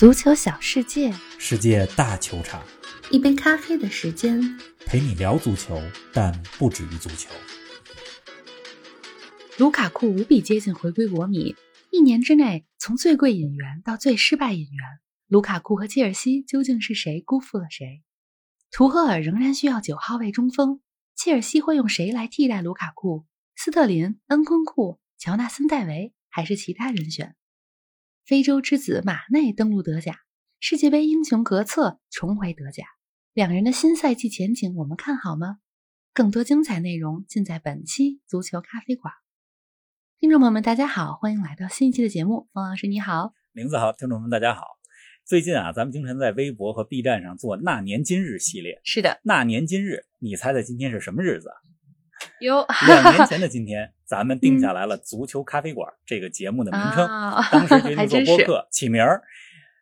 足球小世界，世界大球场，一杯咖啡的时间。陪你聊足球，但不止于足球。卢卡库无比接近回归国米，一年之内从最贵引援到最失败引援，卢卡库和切尔西究竟是谁辜负了谁？图赫尔仍然需要九号位中锋，切尔西会用谁来替代卢卡库？斯特林、恩昆库、乔纳森·戴维，还是其他人选？非洲之子马内登陆德甲，世界杯英雄格策重回德甲。两人的新赛季前景，我们看好吗？更多精彩内容尽在本期足球咖啡馆。听众朋友们，大家好，欢迎来到新一期的节目。冯老师你好，林子好，听众们大家好。最近啊，咱们经常在微博和 B 站上做“那年今日”系列。是的，那年今日，你猜猜今天是什么日子？哟，两年前的今天，咱们定下来了“足球咖啡馆”这个节目的名称。当时决定做播客，起名儿。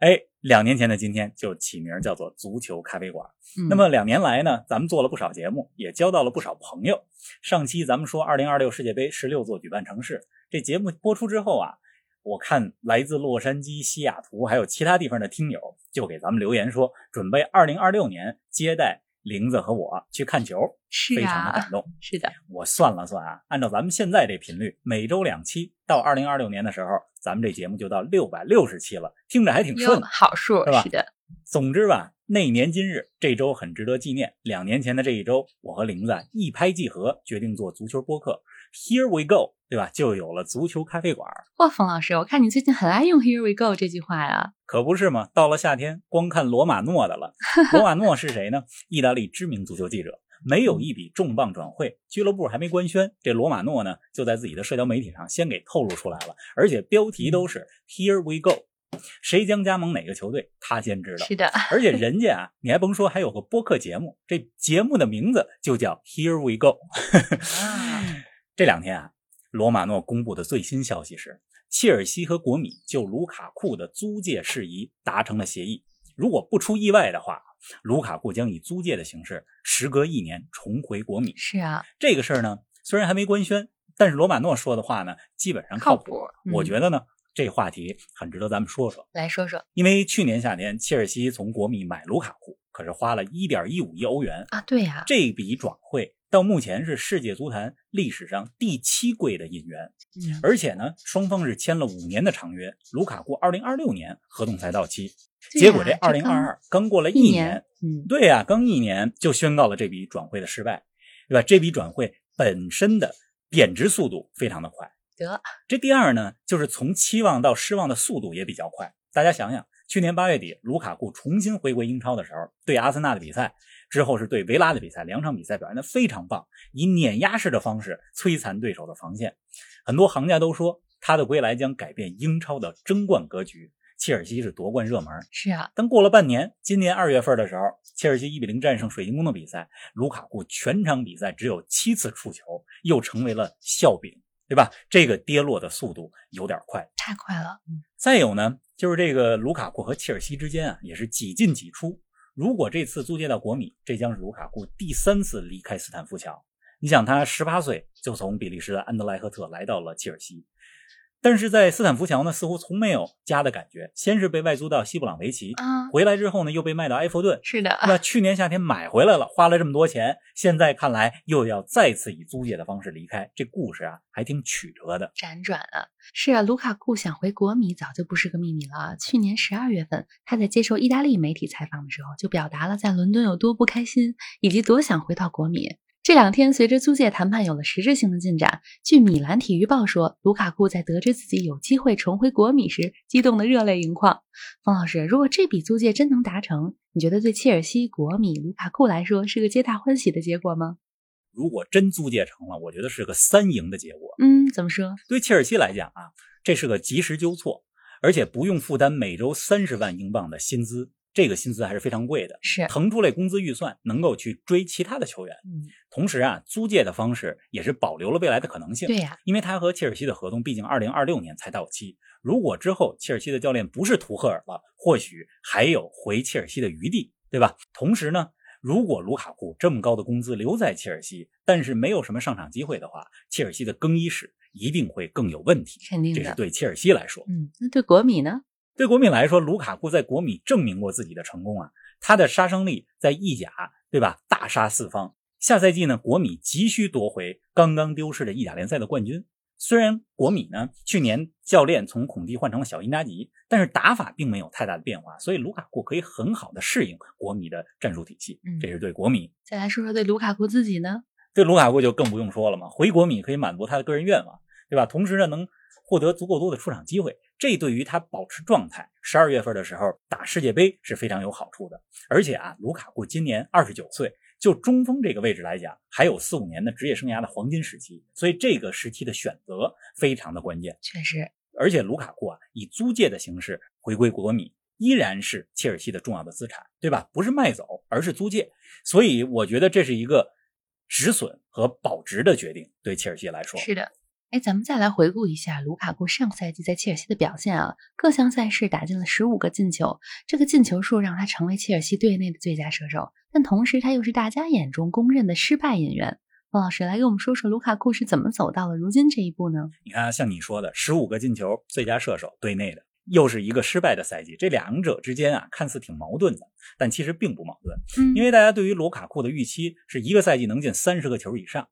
哎，两年前的今天就起名叫做足球咖啡馆。那么两年来呢，咱们做了不少节目，也交到了不少朋友。上期咱们说二零二六世界杯十六座举办城市，这节目播出之后啊，我看来自洛杉矶、西雅图还有其他地方的听友就给咱们留言说，准备二零二六年接待。玲子和我去看球，非常的感动。是的，我算了算啊，按照咱们现在这频率，每周两期，到二零二六年的时候，咱们这节目就到六百六十期了，听着还挺顺，好数是吧？是的。总之吧，那年今日，这周很值得纪念。两年前的这一周，我和玲子一拍即合，决定做足球播客。Here we go，对吧？就有了足球咖啡馆。哇，冯老师，我看你最近很爱用 Here we go 这句话呀。可不是嘛，到了夏天，光看罗马诺的了。罗马诺是谁呢？意大利知名足球记者。没有一笔重磅转会，俱乐部还没官宣，这罗马诺呢，就在自己的社交媒体上先给透露出来了，而且标题都是 Here we go。谁将加盟哪个球队，他先知道。是的，而且人家啊，你还甭说，还有个播客节目，这节目的名字就叫 Here We Go。这两天啊，罗马诺公布的最新消息是，切尔西和国米就卢卡库的租借事宜达成了协议。如果不出意外的话，卢卡库将以租借的形式，时隔一年重回国米。是啊，这个事儿呢，虽然还没官宣，但是罗马诺说的话呢，基本上靠谱。我觉得呢。这话题很值得咱们说说，来说说。因为去年夏天，切尔西从国米买卢卡库，可是花了一点一五亿欧元啊！对呀，这笔转会到目前是世界足坛历史上第七贵的引援。嗯，而且呢，双方是签了五年的长约，卢卡库二零二六年合同才到期，结果这二零二二刚过了一年，嗯，对呀，刚一年就宣告了这笔转会的失败，对吧？这笔转会本身的贬值速度非常的快。得，这第二呢，就是从期望到失望的速度也比较快。大家想想，去年八月底，卢卡库重新回归英超的时候，对阿森纳的比赛之后是对维拉的比赛，两场比赛表现的非常棒，以碾压式的方式摧残对手的防线。很多行家都说他的归来将改变英超的争冠格局。切尔西是夺冠热门，是啊。但过了半年，今年二月份的时候，切尔西一比零战胜水晶宫的比赛，卢卡库全场比赛只有七次触球，又成为了笑柄。对吧？这个跌落的速度有点快，太快了。再有呢，就是这个卢卡库和切尔西之间啊，也是几进几出。如果这次租借到国米，这将是卢卡库第三次离开斯坦福桥。你想，他十八岁就从比利时的安德莱赫特来到了切尔西。但是在斯坦福桥呢，似乎从没有家的感觉。先是被外租到西布朗维奇，回来之后呢，又被卖到埃弗顿。是的，那去年夏天买回来了，花了这么多钱，现在看来又要再次以租借的方式离开。这故事啊，还挺曲折的，辗转啊。是啊，卢卡库想回国米早就不是个秘密了。去年十二月份，他在接受意大利媒体采访的时候，就表达了在伦敦有多不开心，以及多想回到国米。这两天，随着租借谈判有了实质性的进展，据米兰体育报说，卢卡库在得知自己有机会重回国米时，激动得热泪盈眶。方老师，如果这笔租借真能达成，你觉得对切尔西、国米、卢卡库来说是个皆大欢喜的结果吗？如果真租借成了，我觉得是个三赢的结果。嗯，怎么说？对切尔西来讲啊，这是个及时纠错，而且不用负担每周三十万英镑的薪资。这个薪资还是非常贵的，是腾出来工资预算，能够去追其他的球员。嗯，同时啊，租借的方式也是保留了未来的可能性。对呀，因为他和切尔西的合同毕竟二零二六年才到期，如果之后切尔西的教练不是图赫尔了，或许还有回切尔西的余地，对吧？同时呢，如果卢卡库这么高的工资留在切尔西，但是没有什么上场机会的话，切尔西的更衣室一定会更有问题。肯定的，这是对切尔西来说。嗯，那对国米呢？对国米来说，卢卡库在国米证明过自己的成功啊，他的杀伤力在意甲，对吧？大杀四方。下赛季呢，国米急需夺回刚刚丢失的意甲联赛的冠军。虽然国米呢去年教练从孔蒂换成了小因扎吉，但是打法并没有太大的变化，所以卢卡库可以很好的适应国米的战术体系。这是对国米。再来说说对卢卡库自己呢？对卢卡库就更不用说了嘛，回国米可以满足他的个人愿望，对吧？同时呢，能获得足够多的出场机会，这对于他保持状态，十二月份的时候打世界杯是非常有好处的。而且啊，卢卡库今年二十九岁。就中锋这个位置来讲，还有四五年的职业生涯的黄金时期，所以这个时期的选择非常的关键。确实，而且卢卡库啊，以租借的形式回归国米，依然是切尔西的重要的资产，对吧？不是卖走，而是租借。所以我觉得这是一个止损和保值的决定，对切尔西来说。是的。哎，咱们再来回顾一下卢卡库上赛季在切尔西的表现啊，各项赛事打进了十五个进球，这个进球数让他成为切尔西队内的最佳射手。但同时，他又是大家眼中公认的失败演员。王老师来给我们说说卢卡库是怎么走到了如今这一步呢？你看，像你说的，十五个进球，最佳射手，队内的又是一个失败的赛季，这两者之间啊，看似挺矛盾的，但其实并不矛盾。嗯，因为大家对于卢卡库的预期是一个赛季能进三十个球以上。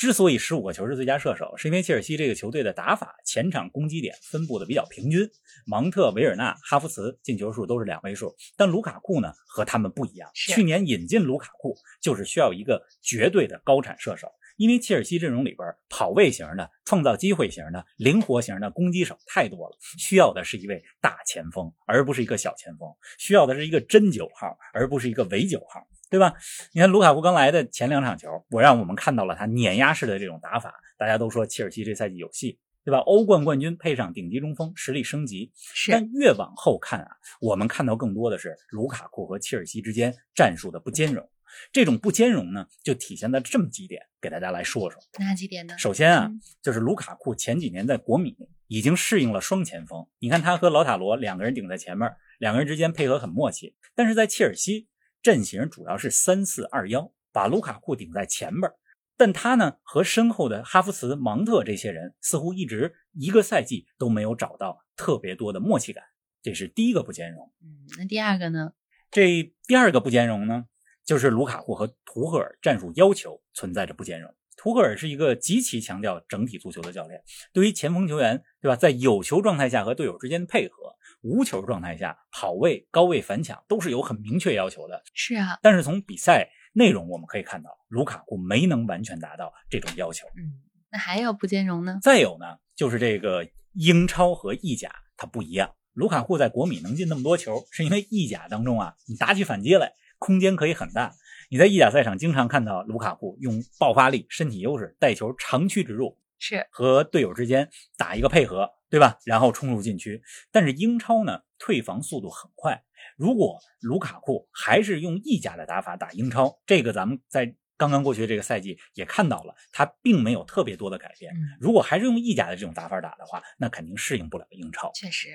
之所以十五个球是最佳射手，是因为切尔西这个球队的打法前场攻击点分布的比较平均，芒特、维尔纳、哈弗茨进球数都是两位数，但卢卡库呢和他们不一样。去年引进卢卡库就是需要一个绝对的高产射手，因为切尔西阵容里边跑位型的、创造机会型的、灵活型的攻击手太多了，需要的是一位大前锋，而不是一个小前锋，需要的是一个真九号，而不是一个伪九号。对吧？你看卢卡库刚来的前两场球，我让我们看到了他碾压式的这种打法。大家都说切尔西这赛季有戏，对吧？欧冠冠军配上顶级中锋，实力升级。但越往后看啊，我们看到更多的是卢卡库和切尔西之间战术的不兼容。这种不兼容呢，就体现在这么几点，给大家来说说。哪几点呢？首先啊，就是卢卡库前几年在国米已经适应了双前锋。你看他和老塔罗两个人顶在前面，两个人之间配合很默契。但是在切尔西。阵型主要是三四二幺，把卢卡库顶在前边但他呢和身后的哈弗茨、芒特这些人似乎一直一个赛季都没有找到特别多的默契感，这是第一个不兼容。嗯，那第二个呢？这第二个不兼容呢，就是卢卡库和图赫尔战术要求存在着不兼容。图赫尔是一个极其强调整体足球的教练，对于前锋球员，对吧，在有球状态下和队友之间的配合。无球状态下跑位、高位反抢都是有很明确要求的。是啊，但是从比赛内容我们可以看到，卢卡库没能完全达到这种要求。嗯，那还有不兼容呢？再有呢，就是这个英超和意甲它不一样。卢卡库在国米能进那么多球，是因为意甲当中啊，你打起反击来空间可以很大。你在意甲赛场经常看到卢卡库用爆发力、身体优势带球长驱直入，是和队友之间打一个配合。对吧？然后冲入禁区，但是英超呢，退防速度很快。如果卢卡库还是用意甲的打法打英超，这个咱们在刚刚过去的这个赛季也看到了，他并没有特别多的改变。如果还是用意甲的这种打法打的话，那肯定适应不了英超。确实，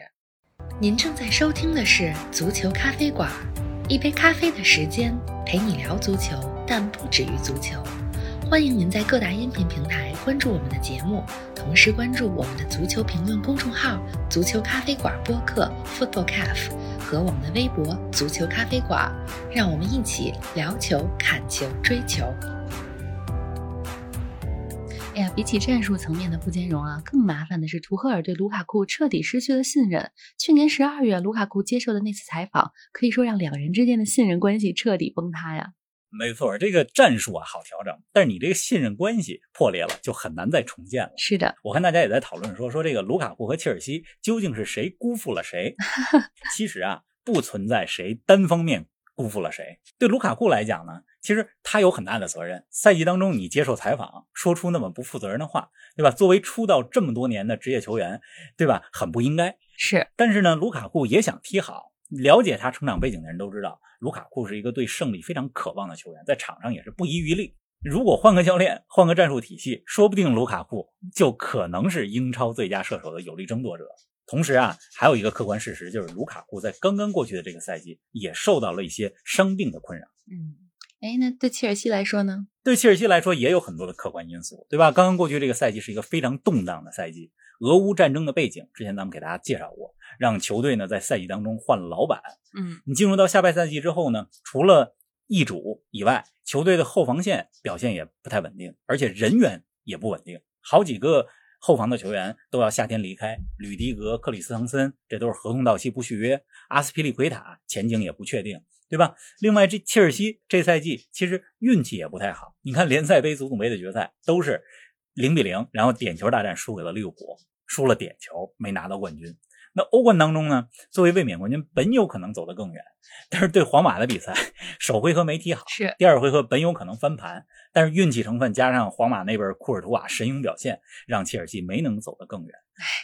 您正在收听的是足球咖啡馆，一杯咖啡的时间陪你聊足球，但不止于足球。欢迎您在各大音频平台关注我们的节目，同时关注我们的足球评论公众号“足球咖啡馆播客 ”（Football Cafe） 和我们的微博“足球咖啡馆”，让我们一起聊球、看球、追球。哎呀，比起战术层面的不兼容啊，更麻烦的是图赫尔对卢卡库彻底失去了信任。去年十二月，卢卡库接受的那次采访，可以说让两人之间的信任关系彻底崩塌呀。没错，这个战术啊好调整，但是你这个信任关系破裂了，就很难再重建了。是的，我看大家也在讨论说说这个卢卡库和切尔西究竟是谁辜负了谁？其实啊，不存在谁单方面辜负了谁。对卢卡库来讲呢，其实他有很大的责任。赛季当中你接受采访，说出那么不负责任的话，对吧？作为出道这么多年的职业球员，对吧？很不应该。是，但是呢，卢卡库也想踢好。了解他成长背景的人都知道，卢卡库是一个对胜利非常渴望的球员，在场上也是不遗余力。如果换个教练，换个战术体系，说不定卢卡库就可能是英超最佳射手的有力争夺者。同时啊，还有一个客观事实就是，卢卡库在刚刚过去的这个赛季也受到了一些伤病的困扰。嗯，哎，那对切尔西来说呢？对切尔西来说也有很多的客观因素，对吧？刚刚过去这个赛季是一个非常动荡的赛季。俄乌战争的背景，之前咱们给大家介绍过，让球队呢在赛季当中换了老板。嗯，你进入到下半赛季之后呢，除了易主以外，球队的后防线表现也不太稳定，而且人员也不稳定，好几个后防的球员都要夏天离开，吕迪格、克里斯滕森这都是合同到期不续约，阿斯皮利奎塔前景也不确定。对吧？另外，这切尔西这赛季其实运气也不太好。你看联赛杯、足总杯的决赛都是零比零，然后点球大战输给了利物浦，输了点球没拿到冠军。那欧冠当中呢，作为卫冕冠军，本有可能走得更远，但是对皇马的比赛，首回合没踢好，是第二回合本有可能翻盘，但是运气成分加上皇马那边库尔图瓦神勇表现，让切尔西没能走得更远。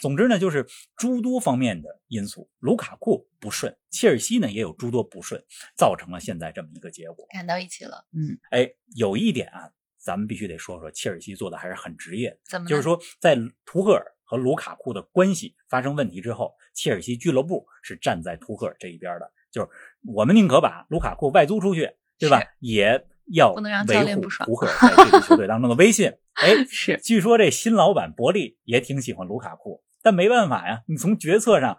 总之呢，就是诸多方面的因素，卢卡库不顺，切尔西呢也有诸多不顺，造成了现在这么一个结果。赶到一起了，嗯，哎，有一点啊，咱们必须得说说，切尔西做的还是很职业，怎么？就是说，在图赫尔和卢卡库的关系发生问题之后。切尔西俱乐部是站在图赫尔这一边的，就是我们宁可把卢卡库外租出去，对吧？也要维护图赫尔在这支球队当中的威信。哎，是。据说这新老板伯利也挺喜欢卢卡库，但没办法呀，你从决策上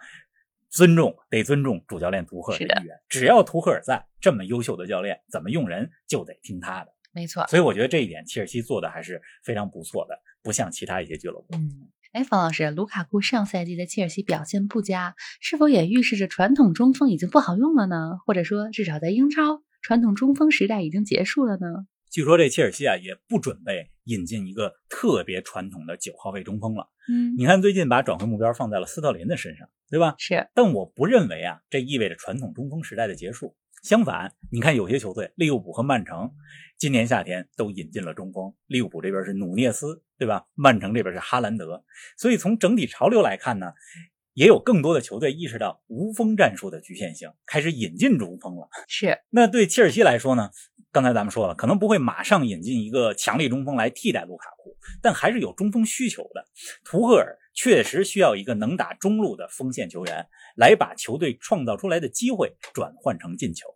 尊重得尊重主教练图赫尔的意愿。只要图赫尔在，这么优秀的教练怎么用人就得听他的。没错。所以我觉得这一点切尔西做的还是非常不错的，不像其他一些俱乐部。嗯。哎，方老师，卢卡库上赛季在切尔西表现不佳，是否也预示着传统中锋已经不好用了呢？或者说，至少在英超，传统中锋时代已经结束了呢？据说这切尔西啊，也不准备引进一个特别传统的九号位中锋了。嗯，你看最近把转会目标放在了斯特林的身上，对吧？是。但我不认为啊，这意味着传统中锋时代的结束。相反，你看有些球队，利物浦和曼城，今年夏天都引进了中锋。利物浦这边是努涅斯，对吧？曼城这边是哈兰德。所以从整体潮流来看呢，也有更多的球队意识到无锋战术的局限性，开始引进中锋了。是。那对切尔西来说呢？刚才咱们说了，可能不会马上引进一个强力中锋来替代卢卡库，但还是有中锋需求的。图赫尔确实需要一个能打中路的锋线球员。来把球队创造出来的机会转换成进球。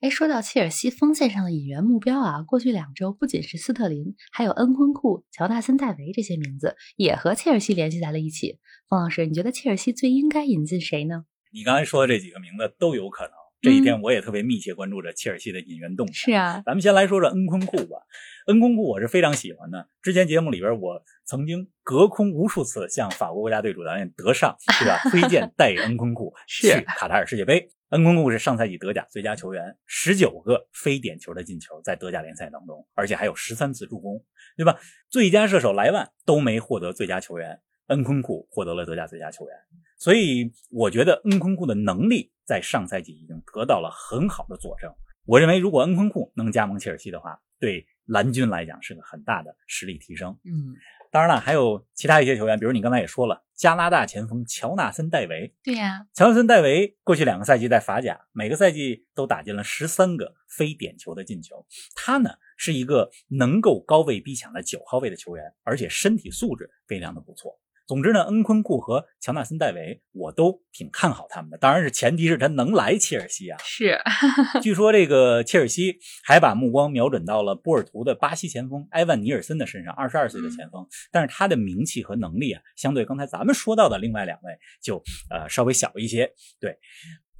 哎，说到切尔西锋线上的引援目标啊，过去两周不仅是斯特林，还有恩昆库、乔纳森·戴维这些名字也和切尔西联系在了一起。方老师，你觉得切尔西最应该引进谁呢？你刚才说的这几个名字都有可能。这几天我也特别密切关注着切尔西的引援动态。是啊，咱们先来说说恩昆库吧。恩昆库我是非常喜欢的。之前节目里边我曾经隔空无数次向法国国家队主教练德尚，对吧？推荐带恩昆库 去卡塔尔世界杯。恩昆库是上赛季德甲最佳球员，十九个非点球的进球在德甲联赛当中，而且还有十三次助攻，对吧？最佳射手莱万都没获得最佳球员，恩昆库获得了德甲最佳球员。所以我觉得恩昆库的能力在上赛季已经得到了很好的佐证。我认为，如果恩昆库能加盟切尔西的话，对蓝军来讲是个很大的实力提升。嗯，当然了，还有其他一些球员，比如你刚才也说了，加拿大前锋乔纳森·戴维。对呀，乔纳森·戴维过去两个赛季在法甲，每个赛季都打进了十三个非点球的进球。他呢是一个能够高位逼抢的九号位的球员，而且身体素质非常的不错。总之呢，恩昆库和乔纳森·戴维我都挺看好他们的，当然是前提是他能来切尔西啊。是，据说这个切尔西还把目光瞄准到了波尔图的巴西前锋埃万尼尔森的身上，二十二岁的前锋，但是他的名气和能力啊，相对刚才咱们说到的另外两位就呃稍微小一些。对，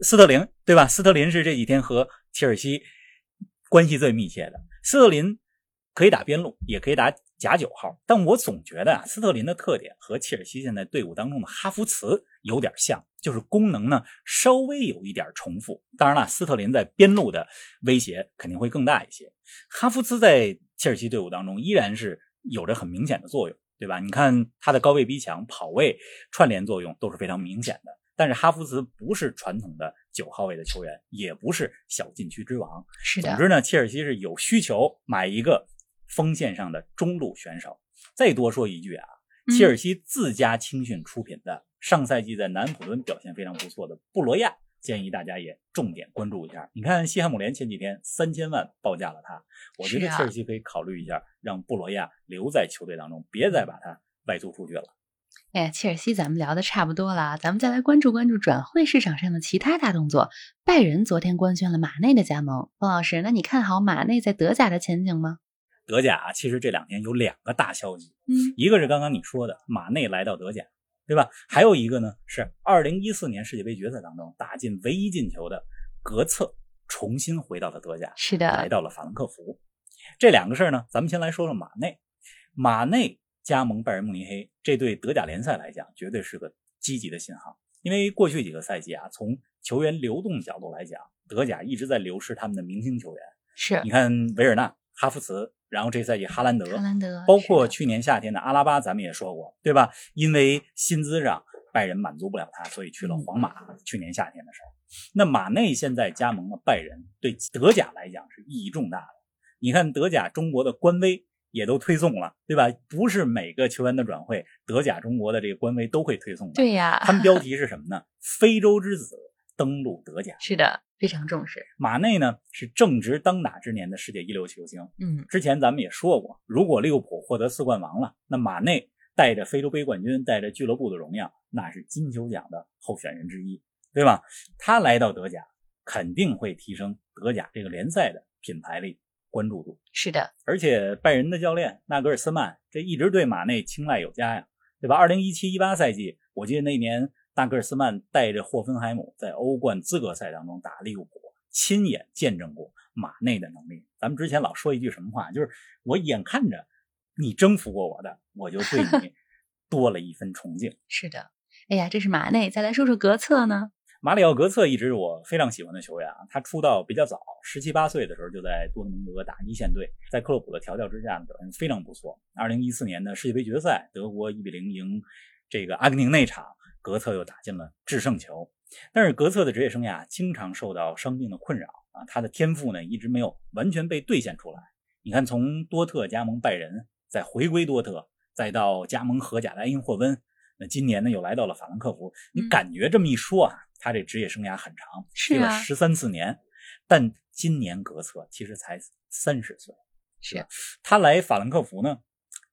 斯特林对吧？斯特林是这几天和切尔西关系最密切的。斯特林可以打边路，也可以打。假九号，但我总觉得啊，斯特林的特点和切尔西现在队伍当中的哈弗茨有点像，就是功能呢稍微有一点重复。当然了，斯特林在边路的威胁肯定会更大一些。哈弗茨在切尔西队伍当中依然是有着很明显的作用，对吧？你看他的高位逼抢、跑位串联作用都是非常明显的。但是哈弗茨不是传统的九号位的球员，也不是小禁区之王。是的。总之呢，切尔西是有需求买一个。锋线上的中路选手，再多说一句啊，切尔西自家青训出品的，上赛季在南普敦表现非常不错的布罗亚，建议大家也重点关注一下。你看西汉姆联前几天三千万报价了他，我觉得切尔西可以考虑一下，让布罗亚留在球队当中，别再把他外租出去了。哎，切尔西咱们聊的差不多了，咱们再来关注关注转会市场上的其他大动作。拜仁昨天官宣了马内的加盟，方老师，那你看好马内在德甲的前景吗？德甲其实这两天有两个大消息，嗯，一个是刚刚你说的马内来到德甲，对吧？还有一个呢是二零一四年世界杯决赛当中打进唯一进球的格策重新回到了德甲，是的，来到了法兰克福。这两个事儿呢，咱们先来说说马内。马内加盟拜仁慕尼黑，这对德甲联赛来讲绝对是个积极的信号，因为过去几个赛季啊，从球员流动角度来讲，德甲一直在流失他们的明星球员。是，你看维尔纳、哈弗茨，然后这赛季哈兰德，哈兰德，包括去年夏天的阿拉巴，咱们也说过，对吧？因为薪资上拜仁满足不了他，所以去了皇马。去年夏天的事儿，那马内现在加盟了拜仁，对德甲来讲是意义重大的。你看德甲中国的官微也都推送了，对吧？不是每个球员的转会，德甲中国的这个官微都会推送的。对呀，他们标题是什么呢？非洲之子登陆德甲。是的。非常重视马内呢，是正值当打之年的世界一流球星。嗯，之前咱们也说过，如果利物浦获得四冠王了，那马内带着非洲杯冠军，带着俱乐部的荣耀，那是金球奖的候选人之一，对吧？他来到德甲，肯定会提升德甲这个联赛的品牌力、关注度。是的，而且拜仁的教练纳格尔斯曼这一直对马内青睐有加呀，对吧？二零一七一八赛季，我记得那年。纳格尔斯曼带着霍芬海姆在欧冠资格赛当中打利物浦，亲眼见证过马内的能力。咱们之前老说一句什么话，就是我眼看着你征服过我的，我就对你 多了一分崇敬。是的，哎呀，这是马内。再来说说格策呢？马里奥·格策一直是我非常喜欢的球员啊。他出道比较早，十七八岁的时候就在多特蒙德打一线队，在克洛普的调教之下表现非常不错。二零一四年的世界杯决赛，德国一比零赢这个阿根廷那场。格策又打进了制胜球，但是格策的职业生涯经常受到伤病的困扰啊，他的天赋呢一直没有完全被兑现出来。你看，从多特加盟拜仁，再回归多特，再到加盟荷甲的埃因霍温，那今年呢又来到了法兰克福。你感觉这么一说啊，他这职业生涯很长，踢了十三四年。但今年格策其实才三十岁，是他来法兰克福呢，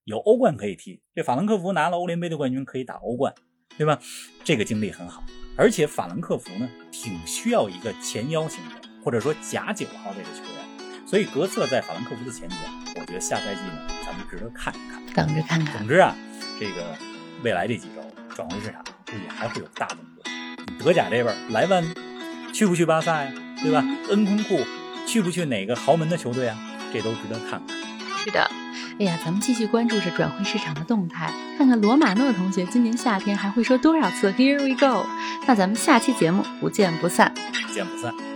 有欧冠可以踢。这法兰克福拿了欧联杯的冠军，可以打欧冠。对吧？这个经历很好，而且法兰克福呢，挺需要一个前腰型的，或者说假九号位的球员，所以格策在法兰克福的前景，我觉得下赛季呢，咱们值得看一看，等着看看。总之啊，这个未来这几周转会市场估计还会有大动作。德甲这边，莱万去不去巴萨呀？对吧？恩昆库去不去哪个豪门的球队啊？这都值得看看。是的。哎呀，咱们继续关注着转会市场的动态，看看罗马诺同学今年夏天还会说多少次 “Here we go”。那咱们下期节目不见不散，不见不散。